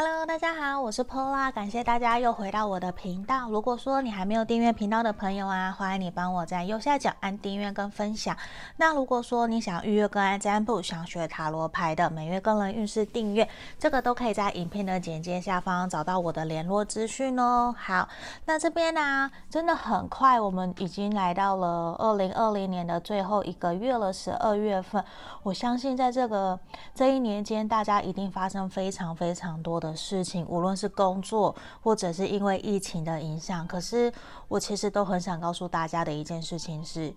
Hello，大家好，我是 Pola，感谢大家又回到我的频道。如果说你还没有订阅频道的朋友啊，欢迎你帮我在右下角按订阅跟分享。那如果说你想预约个案占卜，想学塔罗牌的每月个人运势订阅，这个都可以在影片的简介下方找到我的联络资讯哦。好，那这边呢、真的很快，我们已经来到了二零二零年的最后一个月了，十二月份。我相信在这个这一年间，大家一定发生非常非常多的的事情，无论是工作，或者是因为疫情的影响。可是我其实都很想告诉大家的一件事情是，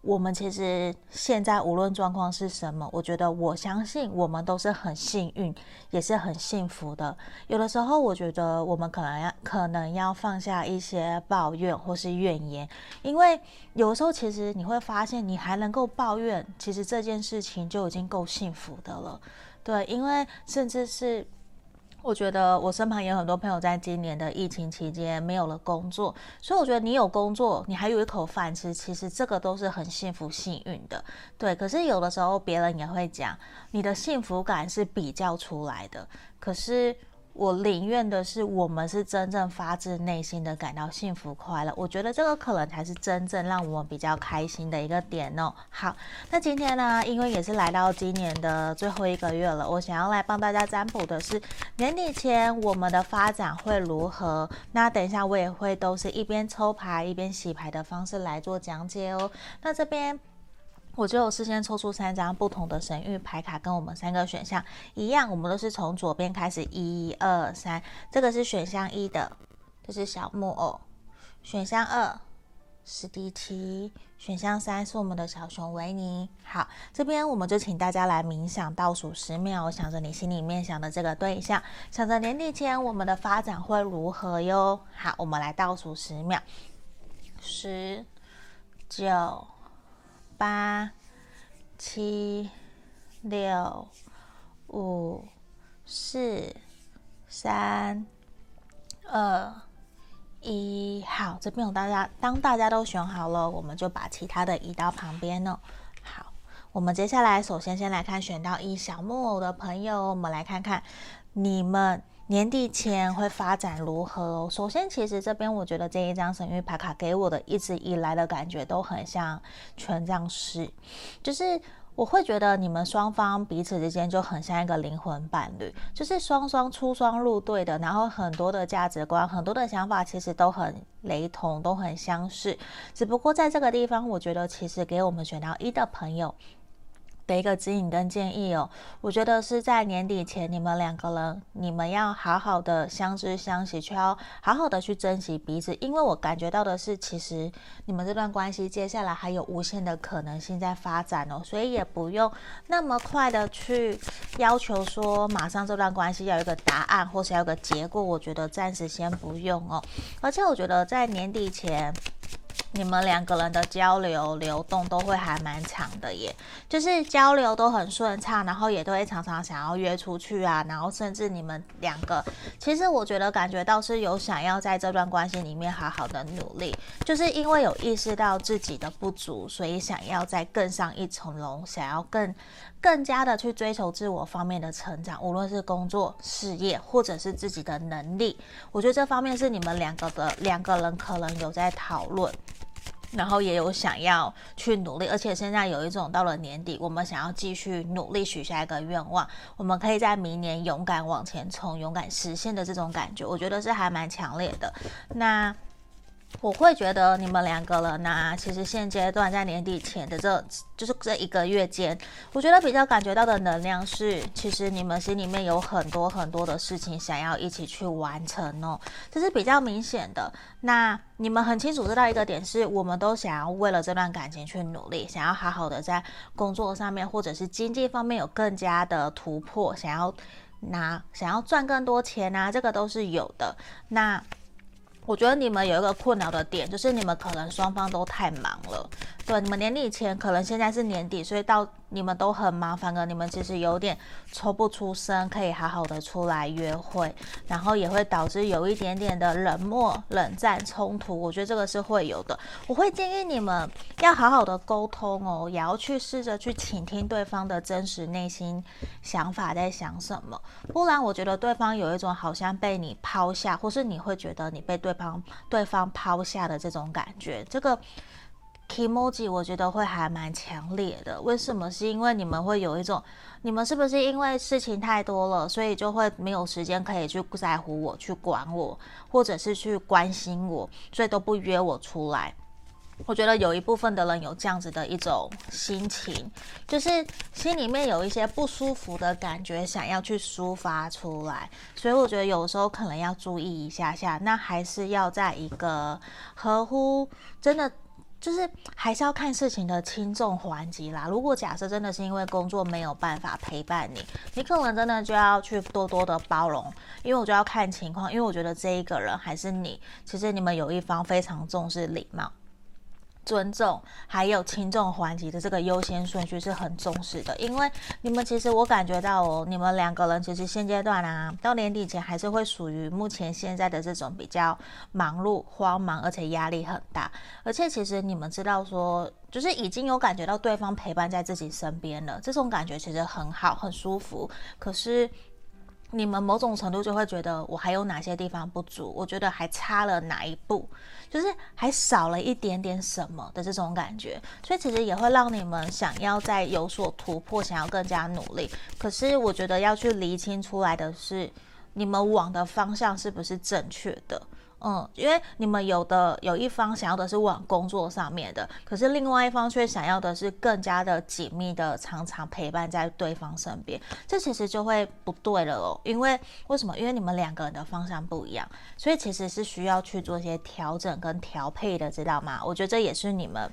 我们其实现在无论状况是什么，我觉得我相信我们都是很幸运，也是很幸福的。有的时候，我觉得我们可能要可能要放下一些抱怨或是怨言，因为有时候其实你会发现，你还能够抱怨，其实这件事情就已经够幸福的了。对，因为甚至是。我觉得我身旁也有很多朋友在今年的疫情期间没有了工作，所以我觉得你有工作，你还有一口饭吃，其实这个都是很幸福幸运的。对，可是有的时候别人也会讲，你的幸福感是比较出来的，可是。我宁愿的是，我们是真正发自内心的感到幸福快乐。我觉得这个可能才是真正让我们比较开心的一个点哦。好，那今天呢，因为也是来到今年的最后一个月了，我想要来帮大家占卜的是年底前我们的发展会如何。那等一下我也会都是一边抽牌一边洗牌的方式来做讲解哦。那这边。我就事先抽出三张不同的神諭牌卡，跟我们三个选项一样，我们都是从左边开始，一二三，这个是选项一的，这是小木偶；选项二，史迪奇；选项三是我们的小熊维尼。好，这边我们就请大家来冥想倒数十秒，想着你心里面想的这个对象，想着年底前我们的发展会如何哟。好，我们来倒数十秒，十、九。八、七、六、五、四、三、二、一。好，这边有大家，当大家都选好了，我们就把其他的移到旁边哦。好，我们接下来首先先来看选到一小木偶的朋友，我们来看看你们。年底前会发展如何？首先，其实这边我觉得这一张神谕牌卡给我的一直以来的感觉都很像权杖四，就是我会觉得你们双方彼此之间就很像一个灵魂伴侣，就是双双出双入对的，然后很多的价值观、很多的想法其实都很雷同，都很相似。只不过在这个地方，我觉得其实给我们选到一的朋友。的一个指引跟建议哦，我觉得是在年底前，你们两个人，你们要好好的相知相惜，却要好好的去珍惜彼此，因为我感觉到的是，其实你们这段关系接下来还有无限的可能性在发展哦，所以也不用那么快的去要求说马上这段关系要有一个答案，或是要有个结果，我觉得暂时先不用哦，而且我觉得在年底前。你们两个人的交流流动都会还蛮长的耶，就是交流都很顺畅，然后也都会常常想要约出去啊，然后甚至你们两个，其实我觉得感觉到是有想要在这段关系里面好好的努力，就是因为有意识到自己的不足，所以想要再更上一层楼，想要更更加的去追求自我方面的成长，无论是工作、事业或者是自己的能力，我觉得这方面是你们两个的两个人可能有在讨论。然后也有想要去努力，而且现在有一种到了年底，我们想要继续努力许下一个愿望，我们可以在明年勇敢往前冲，勇敢实现的这种感觉，我觉得是还蛮强烈的。那。我会觉得你们两个人呢、其实现阶段在年底前的这，就是这一个月间，我觉得比较感觉到的能量是，其实你们心里面有很多很多的事情想要一起去完成哦，这是比较明显的。那你们很清楚知道一个点是，我们都想要为了这段感情去努力，想要好好的在工作上面或者是经济方面有更加的突破，想要拿想要赚更多钱啊，这个都是有的。那。我觉得你们有一个困扰的点，就是你们可能双方都太忙了，对，你们年底前可能现在是年底，所以到你们都很忙，反而你们其实有点抽不出身，可以好好的出来约会，然后也会导致有一点点的冷漠、冷战、冲突。我觉得这个是会有的。我会建议你们要好好的沟通哦，也要去试着去倾听对方的真实内心想法在想什么，不然我觉得对方有一种好像被你抛下，或是你会觉得你被对 帮对方抛下的这种感觉，这个。Kimoji 我觉得会还蛮强烈的，为什么？是因为你们会有一种，你们是不是因为事情太多了，所以就会没有时间可以去在乎我、去管我，或者是去关心我，所以都不约我出来。我觉得有一部分的人有这样子的一种心情，就是心里面有一些不舒服的感觉，想要去抒发出来。所以我觉得有时候可能要注意一下下，那还是要在一个合乎真的。就是还是要看事情的轻重缓急啦。如果假设真的是因为工作没有办法陪伴你，你可能真的就要去多多的包容，因为我就要看情况。因为我觉得这一个人还是你，其实你们有一方非常重视礼貌。尊重还有轻重缓急的这个优先顺序是很重视的，因为你们其实我感觉到哦，你们两个人其实现阶段啊，到年底前还是会属于目前现在的这种比较忙碌、慌忙，而且压力很大。而且其实你们知道说，就是已经有感觉到对方陪伴在自己身边了，这种感觉其实很好、很舒服。可是。你们某种程度就会觉得我还有哪些地方不足，我觉得还差了哪一步，就是还少了一点点什么的这种感觉，所以其实也会让你们想要再有所突破，想要更加努力。可是我觉得要去厘清出来的是，你们往的方向是不是正确的？嗯，因为你们有的有一方想要的是往工作上面的，可是另外一方却想要的是更加的紧密的常常陪伴在对方身边，这其实就会不对了哦。因为为什么？因为你们两个人的方向不一样，所以其实是需要去做一些调整跟调配的，知道吗？我觉得这也是你们。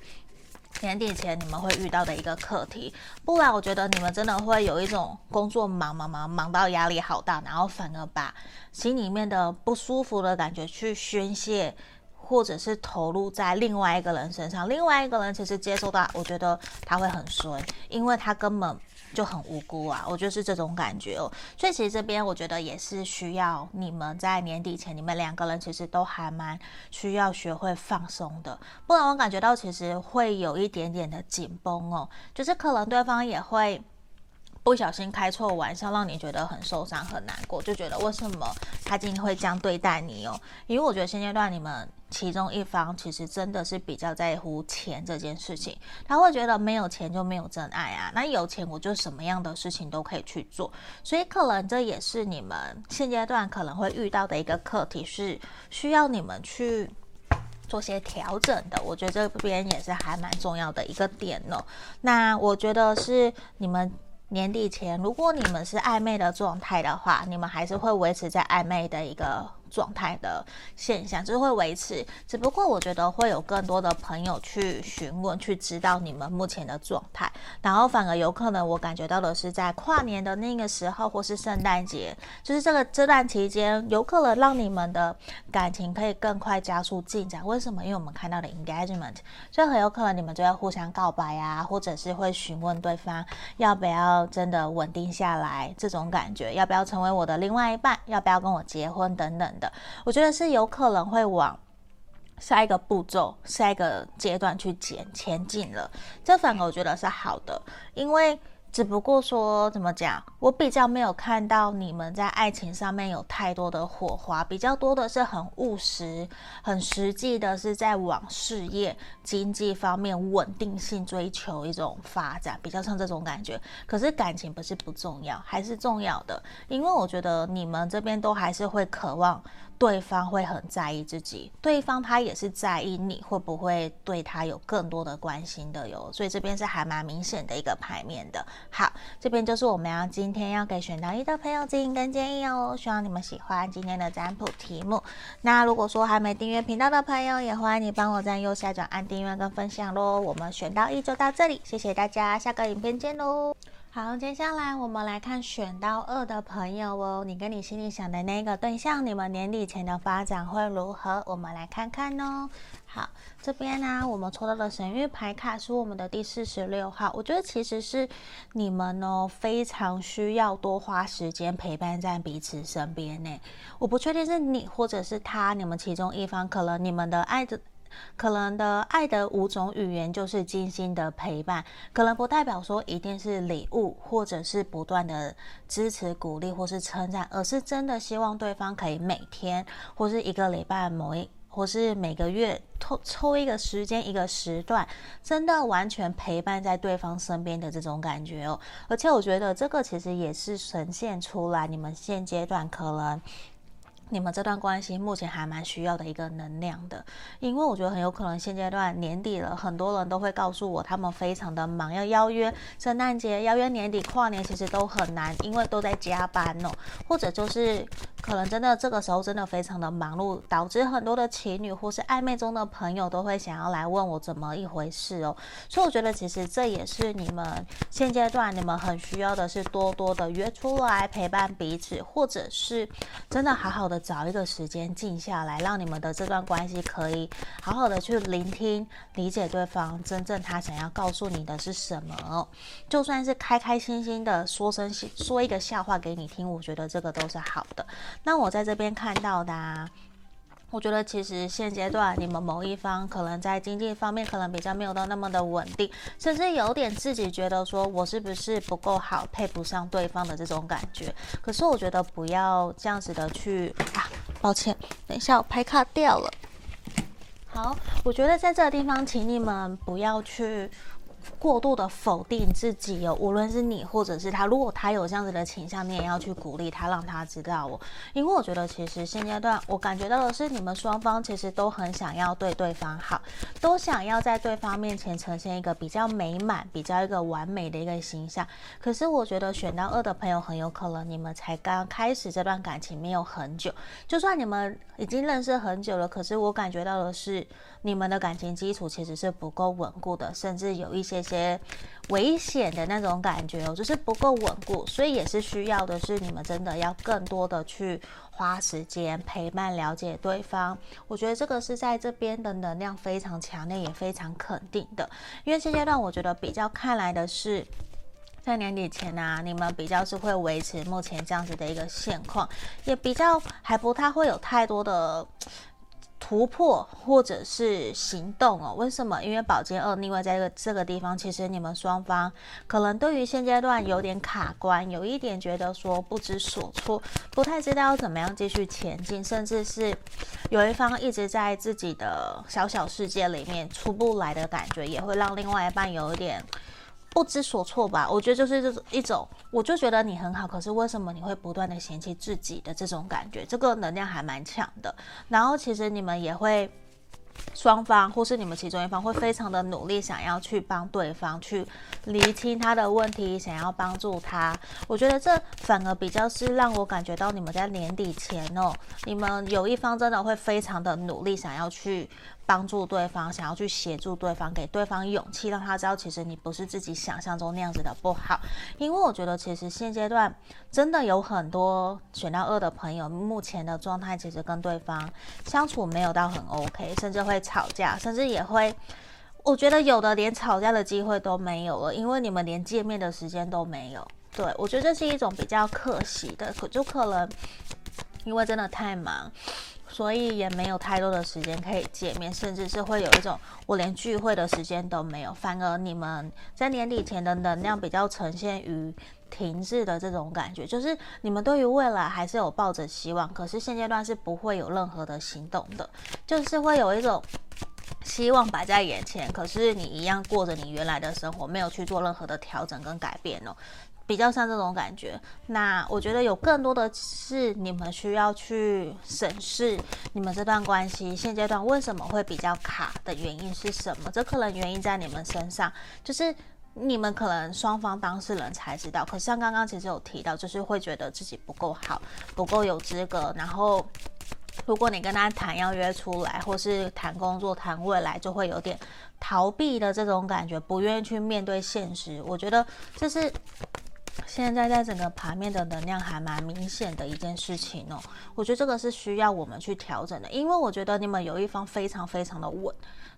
年底前你们会遇到的一个课题，不然我觉得你们真的会有一种工作忙忙忙忙到压力好大，然后反而把心里面的不舒服的感觉去宣泄，或者是投入在另外一个人身上。另外一个人其实接受到，我觉得他会很衰，因为他根本。就很无辜啊，我觉得是这种感觉哦。所以其实这边我觉得也是需要你们在年底前，你们两个人其实都还蛮需要学会放松的，不然我感觉到其实会有一点点的紧绷哦，就是可能对方也会不小心开错玩笑，让你觉得很受伤很难过，就觉得为什么他今天会这样对待你哦？因为我觉得现阶段你们。其中一方其实真的是比较在乎钱这件事情，他会觉得没有钱就没有真爱啊，那有钱我就什么样的事情都可以去做，所以可能这也是你们现阶段可能会遇到的一个课题，是需要你们去做些调整的。我觉得这边也是还蛮重要的一个点哦。那我觉得是你们。年底前，如果你们是暧昧的状态的话，你们还是会维持在暧昧的一个状态的现象，就是会维持。只不过我觉得会有更多的朋友去询问，去知道你们目前的状态，然后反而有可能我感觉到的是在跨年的那个时候，或是圣诞节，就是这个这段期间，有可能让你们的感情可以更快加速进展。为什么？因为我们看到的 engagement，所以很有可能你们就会互相告白啊，或者是会询问对方要不要。真的稳定下来，这种感觉要不要成为我的另外一半？要不要跟我结婚？等等，我觉得是有可能会往下一个步骤、下一个阶段去前前进了。这反而我觉得是好的，因为。只不过说怎么讲，我比较没有看到你们在爱情上面有太多的火花，比较多的是很务实、很实际的，是在往事业、经济方面稳定性追求一种发展，比较像这种感觉。可是感情不是不重要，还是重要的，因为我觉得你们这边都还是会渴望。对方会很在意自己，对方他也是在意你会不会对他有更多的关心的哟，所以这边是还蛮明显的一个牌面的。好，这边就是我们要今天要给选到一的朋友指引跟建议哦，希望你们喜欢今天的占卜题目。那如果说还没订阅频道的朋友，也欢迎你帮我在右下角按订阅跟分享喽。我们选到一就到这里，谢谢大家，下个影片见喽。好，接下来我们来看选到二的朋友哦，你跟你心里想的那个对象，你们年底前的发展会如何？我们来看看哦。好，这边呢、我们抽到的神諭牌卡是我们的第四十六号。我觉得其实是你们哦，非常需要多花时间陪伴在彼此身边呢。我不确定是你或者是他，你们其中一方，可能你们的爱的。可能的爱的五种语言就是精心的陪伴，可能不代表说一定是礼物，或者是不断的支持鼓励，或是称赞，而是真的希望对方可以每天，或是一个礼拜某一，或是每个月抽抽一个时间一个时段，真的完全陪伴在对方身边的这种感觉哦。而且我觉得这个其实也是呈现出来你们现阶段可能。你们这段关系目前还蛮需要的一个能量的，因为我觉得很有可能现阶段年底了，很多人都会告诉我他们非常的忙，要邀约圣诞节、邀约年底跨年，其实都很难，因为都在加班哦，或者就是可能真的这个时候真的非常的忙碌，导致很多的情侣或是暧昧中的朋友都会想要来问我怎么一回事哦，所以我觉得其实这也是你们现阶段你们很需要的是多多的约出来陪伴彼此，或者是真的好好的。找一个时间静下来，让你们的这段关系可以好好的去聆听、理解对方真正他想要告诉你的是什么。就算是开开心心的说声说一个笑话给你听，我觉得这个都是好的。那我在这边看到的啊。我觉得其实现阶段你们某一方可能在经济方面可能比较没有到那么的稳定，甚至有点自己觉得说我是不是不够好，配不上对方的这种感觉。可是我觉得不要这样子的去啊，抱歉，等一下我拍卡掉了。好，我觉得在这个地方，请你们不要去。过度的否定自己哦，无论是你或者是他，如果他有这样子的倾向，你也要去鼓励他，让他知道哦。因为我觉得其实现阶段我感觉到的是，你们双方其实都很想要对对方好，都想要在对方面前呈现一个比较美满、比较一个完美的一个形象。可是我觉得选到二的朋友很有可能你们才刚开始这段感情没有很久，就算你们已经认识很久了，可是我感觉到的是你们的感情基础其实是不够稳固的，甚至有一些。些些危险的那种感觉哦，就是不够稳固，所以也是需要的是你们真的要更多的去花时间陪伴、了解对方。我觉得这个是在这边的能量非常强烈，也非常肯定的。因为现阶段我觉得比较看来的是，在年底前啊，你们比较是会维持目前这样子的一个现况，也比较还不太会有太多的。突破或者是行动哦？为什么？因为宝剑二，另外在这个这个地方，其实你们双方可能对于现阶段有点卡关，有一点觉得说不知所措，不太知道要怎么样继续前进，甚至是有一方一直在自己的小小世界里面出不来的感觉，也会让另外一半有一点。不知所措吧，我觉得就是这种一种，我就觉得你很好，可是为什么你会不断的嫌弃自己的这种感觉？这个能量还蛮强的。然后其实你们也会双方，或是你们其中一方会非常的努力，想要去帮对方去厘清他的问题，想要帮助他。我觉得这反而比较是让我感觉到你们在年底前哦，你们有一方真的会非常的努力，想要去。帮助对方，想要去协助对方，给对方勇气，让他知道其实你不是自己想象中那样子的不好。因为我觉得其实现阶段真的有很多选到二的朋友，目前的状态其实跟对方相处没有到很 OK，甚至会吵架，甚至也会，我觉得有的连吵架的机会都没有了，因为你们连见面的时间都没有。对，我觉得这是一种比较可惜的，可就可能因为真的太忙。所以也没有太多的时间可以见面，甚至是会有一种我连聚会的时间都没有。反而你们在年底前的能量比较呈现于停滞的这种感觉，就是你们对于未来还是有抱着希望，可是现阶段是不会有任何的行动的，就是会有一种希望摆在眼前，可是你一样过着你原来的生活，没有去做任何的调整跟改变哦。比较像这种感觉，那我觉得有更多的是你们需要去审视你们这段关系现阶段为什么会比较卡的原因是什么？这可能原因在你们身上，就是你们可能双方当事人才知道。可是像刚刚其实有提到，就是会觉得自己不够好，不够有资格，然后。如果你跟他谈要约出来，或是谈工作、谈未来，就会有点逃避的这种感觉，不愿意去面对现实。我觉得这是现在在整个盘面的能量还蛮明显的一件事情哦，我觉得这个是需要我们去调整的，因为我觉得你们有一方非常非常的稳，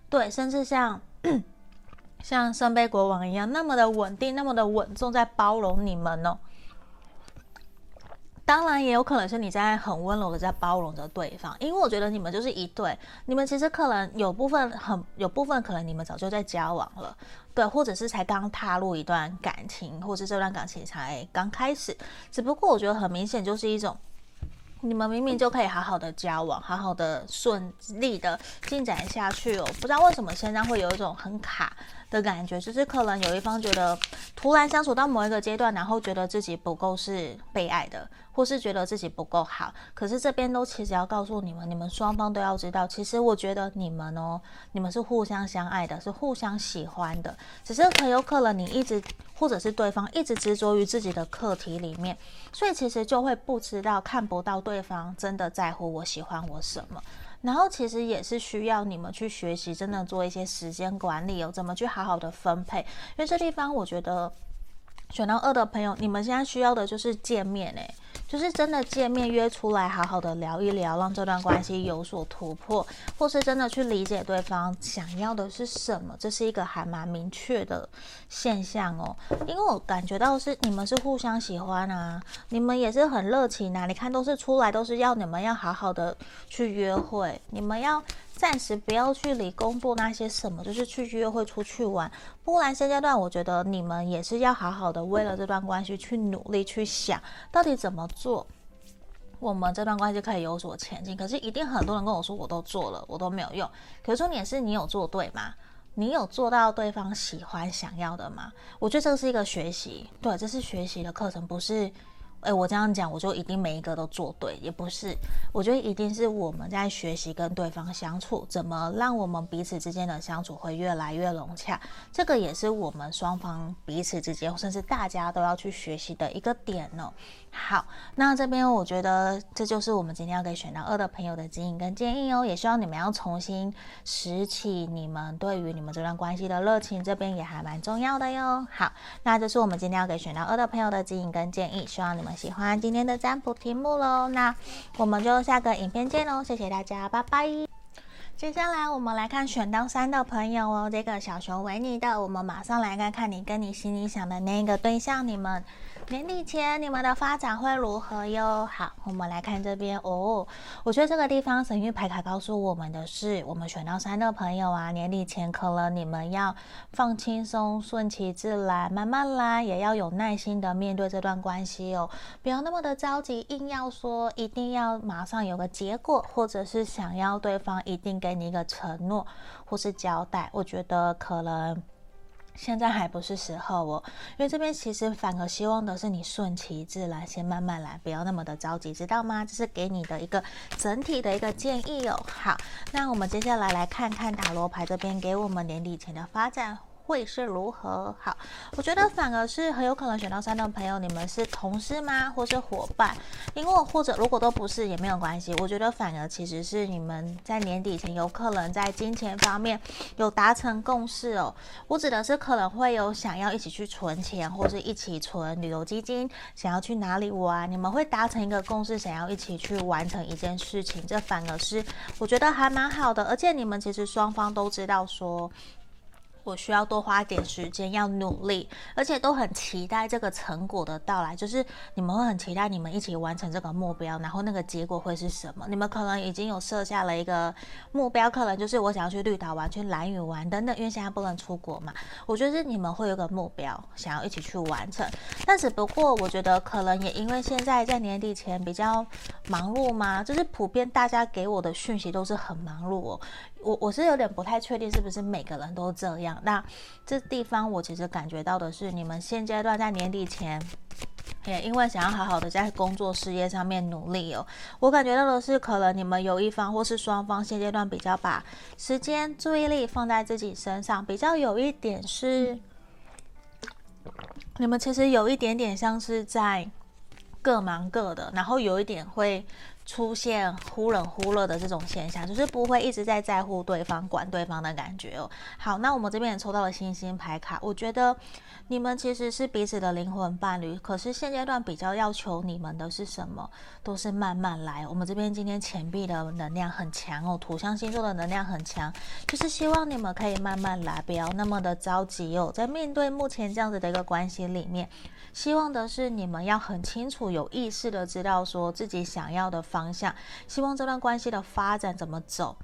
对，甚至像 像圣杯国王一样那么的稳定，那么的稳重，在包容你们哦。当然也有可能是你在很温柔的在包容着对方，因为我觉得你们就是一对，你们其实可能有部分很有部分可能你们早就在交往了，对，或者是才刚踏入一段感情，或是这段感情才刚开始，只不过我觉得很明显就是一种。你们明明就可以好好的交往，好好的顺利的进展下去哦。不知道为什么现在会有一种很卡的感觉，就是可能有一方觉得突然相处到某一个阶段，然后觉得自己不够是被爱的，或是觉得自己不够好。可是这边都其实要告诉你们，你们双方都要知道，其实我觉得你们哦，你们是互相相爱的，是互相喜欢的，只是很有可能你一直。或者是对方一直执着于自己的课题里面，所以其实就会不知道看不到对方真的在乎我喜欢我什么，然后其实也是需要你们去学习，真的做一些时间管理哦，怎么去好好的分配，因为这地方我觉得选到二的朋友，你们现在需要的就是见面诶。就是真的见面约出来，好好的聊一聊，让这段关系有所突破，或是真的去理解对方想要的是什么，这是一个还蛮明确的现象哦。因为我感觉到是你们是互相喜欢啊，你们也是很热情啊。你看都是出来都是要你们要好好的去约会，你们要。暂时不要去理工作那些什么，就是去约会、出去玩。不然现阶段，我觉得你们也是要好好的为了这段关系去努力，去想到底怎么做，我们这段关系可以有所前进。可是一定很多人跟我说，我都做了，我都没有用。可是重点是你有做对吗？你有做到对方喜欢、想要的吗？我觉得这是一个学习，对，这是学习的课程，不是。诶，我这样讲，我就一定每一个都做对，也不是。我觉得一定是我们在学习跟对方相处，怎么让我们彼此之间的相处会越来越融洽。这个也是我们双方彼此之间，甚至大家都要去学习的一个点呢。好，那这边我觉得这就是我们今天要给选到二的朋友的指引跟建议哦。也希望你们要重新拾起你们对于你们这段关系的热情，这边也还蛮重要的哟。好，那这是我们今天要给选到二的朋友的指引跟建议，希望你们喜欢今天的占卜题目喽。那我们就下个影片见喽，谢谢大家，拜拜。接下来我们来看选到三的朋友哦，这个小熊维尼的，我们马上来看看你跟你心里想的那个对象，你们。年底前你们的发展会如何哟？好，我们来看这边哦。我觉得这个地方神諭牌卡告诉我们的是，我们选到三的朋友啊，年底前可能你们要放轻松、顺其自然，慢慢来，也要有耐心的面对这段关系哦，不要那么的着急，硬要说一定要马上有个结果，或者是想要对方一定给你一个承诺或是交代，我觉得可能。现在还不是时候哦，因为这边其实反而希望的是你顺其自然，先慢慢来，不要那么的着急，知道吗？这是给你的一个整体的一个建议哦。好，那我们接下来来看看塔罗牌这边给我们年底前的发展。会是如何？好，我觉得反而是很有可能选到三的朋友，你们是同事吗？或是伙伴？因为或者如果都不是也没有关系。我觉得反而其实是你们在年底前有可能在金钱方面有达成共识哦。我指的是可能会有想要一起去存钱，或是一起存旅游基金，想要去哪里玩，你们会达成一个共识，想要一起去完成一件事情。这反而是我觉得还蛮好的，而且你们其实双方都知道说。我需要多花点时间，要努力，而且都很期待这个成果的到来。就是你们会很期待你们一起完成这个目标，然后那个结果会是什么？你们可能已经有设下了一个目标，可能就是我想要去绿岛玩，去兰屿玩等等。因为现在不能出国嘛，我觉得是你们会有个目标，想要一起去完成。但只不过我觉得可能也因为现在在年底前比较忙碌吗，就是普遍大家给我的讯息都是很忙碌哦。我我是有点不太确定是不是每个人都这样。那这地方我其实感觉到的是，你们现阶段在年底前，也因为想要好好的在工作事业上面努力哦。我感觉到的是，可能你们有一方或是双方现阶段比较把时间注意力放在自己身上，比较有一点是，你们其实有一点点像是在各忙各的，然后有一点会。出现忽冷忽热的这种现象，就是不会一直在在乎对方、管对方的感觉哦。好，那我们这边也抽到了星星牌卡，我觉得你们其实是彼此的灵魂伴侣，可是现阶段比较要求你们的是什么？都是慢慢来。我们这边今天钱币的能量很强哦，土象星座的能量很强，就是希望你们可以慢慢来，不要那么的着急哦。在面对目前这样子的一个关系里面。希望的是你们要很清楚、有意识的知道说自己想要的方向，希望这段关系的发展怎么走。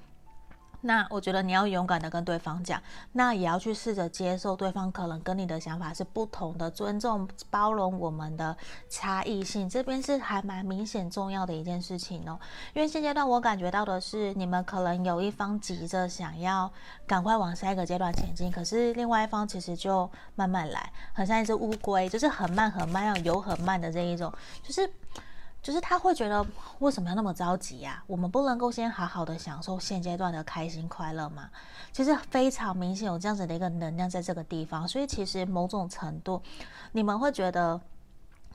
那我觉得你要勇敢的跟对方讲，那也要去试着接受对方可能跟你的想法是不同的，尊重包容我们的差异性，这边是还蛮明显重要的一件事情哦。因为现阶段我感觉到的是，你们可能有一方急着想要赶快往下一个阶段前进，可是另外一方其实就慢慢来，很像一只乌龟，就是很慢很慢，要游很慢的这一种，就是。就是他会觉得为什么要那么着急呀？我们不能够先好好的享受现阶段的开心快乐吗？其实非常明显有这样子的一个能量在这个地方，所以其实某种程度，你们会觉得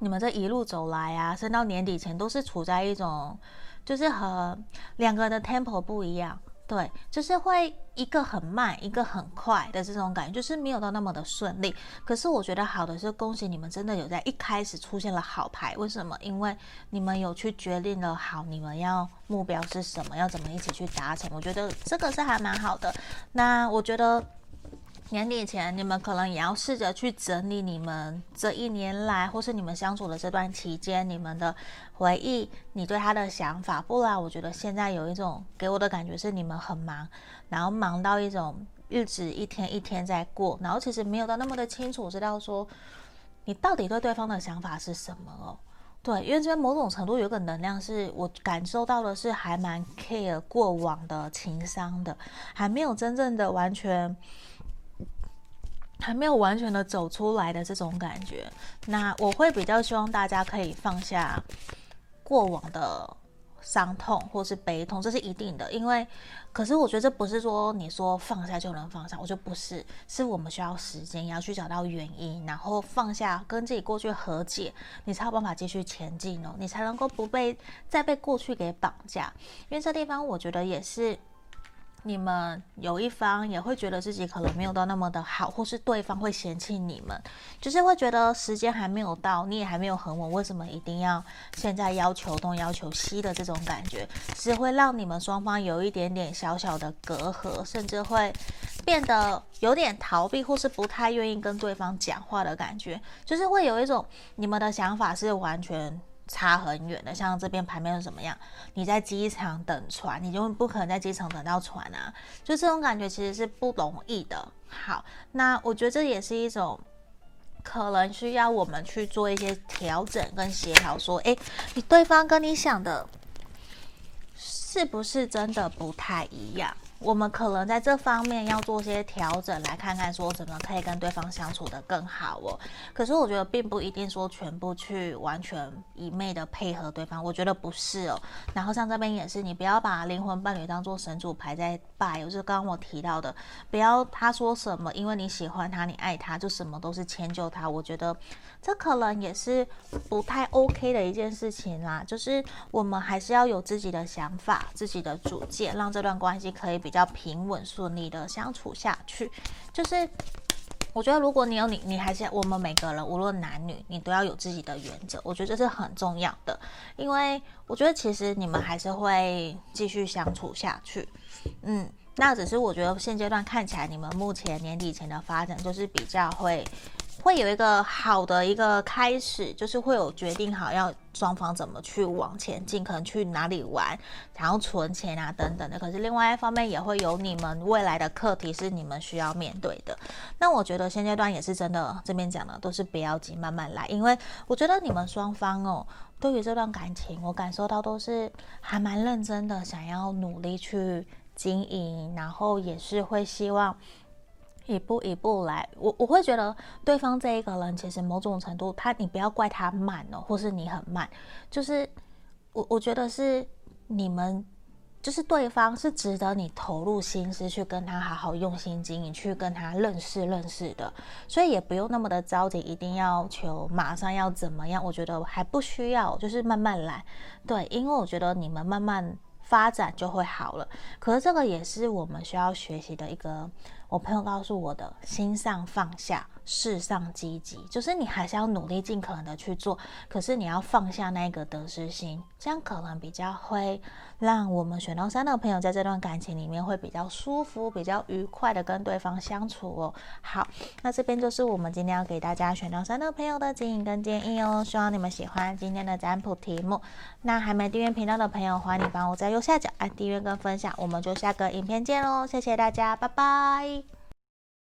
你们这一路走来啊，升到年底前都是处在一种，就是和两个人的 temple 不一样。对，就是会一个很慢，一个很快的这种感觉，就是没有到那么的顺利。可是我觉得好的是，恭喜你们真的有在一开始出现了好牌。为什么？因为你们有去决定了好，你们要目标是什么，要怎么一起去达成。我觉得这个是还蛮好的。那我觉得。年底前，你们可能也要试着去整理你们这一年来，或是你们相处的这段期间，你们的回忆，你对他的想法。不然，我觉得现在有一种给我的感觉是你们很忙，然后忙到一种日子一天一天在过，然后其实没有到那么的清楚知道说你到底对对方的想法是什么哦。对，因为这边某种程度有个能量是我感受到的是还蛮 care 过往的情商的，还没有真正的完全。还没有完全的走出来的这种感觉，那我会比较希望大家可以放下过往的伤痛或是悲痛，这是一定的。因为，可是我觉得这不是说你说放下就能放下，我觉得不是，是我们需要时间，要去找到原因，然后放下，跟自己过去和解，你才有办法继续前进哦，你才能够不被再被过去给绑架。因为这地方我觉得也是。你们有一方也会觉得自己可能没有到那么的好，或是对方会嫌弃你们，就是会觉得时间还没有到，你也还没有很稳，为什么一定要现在要求东要求西的这种感觉，是会让你们双方有一点点小小的隔阂，甚至会变得有点逃避，或是不太愿意跟对方讲话的感觉，就是会有一种你们的想法是完全。差很远的，像这边牌面是怎么样？你在机场等船，你就不可能在机场等到船啊！就这种感觉其实是不容易的。好，那我觉得这也是一种可能需要我们去做一些调整跟协调，说，诶，你对方跟你想的是不是真的不太一样？我们可能在这方面要做些调整，来看看说怎么可以跟对方相处得更好哦。可是我觉得并不一定说全部去完全一昧的配合对方，我觉得不是哦。然后像这边也是，你不要把灵魂伴侣当做神主牌在拜，就是刚刚我提到的，不要他说什么，因为你喜欢他，你爱他，就什么都是迁就他。我觉得这可能也是不太 OK 的一件事情啦。就是我们还是要有自己的想法、自己的主见，让这段关系可以。比较较平稳顺利的相处下去，就是我觉得如果你有你，你还是我们每个人无论男女，你都要有自己的原则，我觉得这是很重要的，因为我觉得其实你们还是会继续相处下去，嗯，那只是我觉得现阶段看起来你们目前年底前的发展就是比较会。会有一个好的一个开始，就是会有决定好要双方怎么去往前进，可能去哪里玩，然后存钱啊等等的。可是另外一方面也会有你们未来的课题是你们需要面对的。那我觉得现阶段也是真的，这边讲的都是不要急，慢慢来。因为我觉得你们双方哦，对于这段感情，我感受到都是还蛮认真的，想要努力去经营，然后也是会希望。一步一步来，我我会觉得对方这一个人其实某种程度，他你不要怪他慢哦，或是你很慢，就是我我觉得是你们就是对方是值得你投入心思去跟他好好用心经营，去跟他认识认识的，所以也不用那么的着急，一定要求马上要怎么样。我觉得还不需要，就是慢慢来。对，因为我觉得你们慢慢发展就会好了。可是这个也是我们需要学习的一个。我朋友告诉我的，心上放下，事上积极，就是你还是要努力，尽可能的去做，可是你要放下那个得失心，这样可能比较会让我们选到三的朋友在这段感情里面会比较舒服，比较愉快的跟对方相处哦。好，那这边就是我们今天要给大家选到三的朋友的指引跟建议哦，希望你们喜欢今天的占卜题目。那还没订阅频道的朋友，欢迎你帮我在右下角按订阅跟分享，我们就下个影片见喽，谢谢大家，拜拜。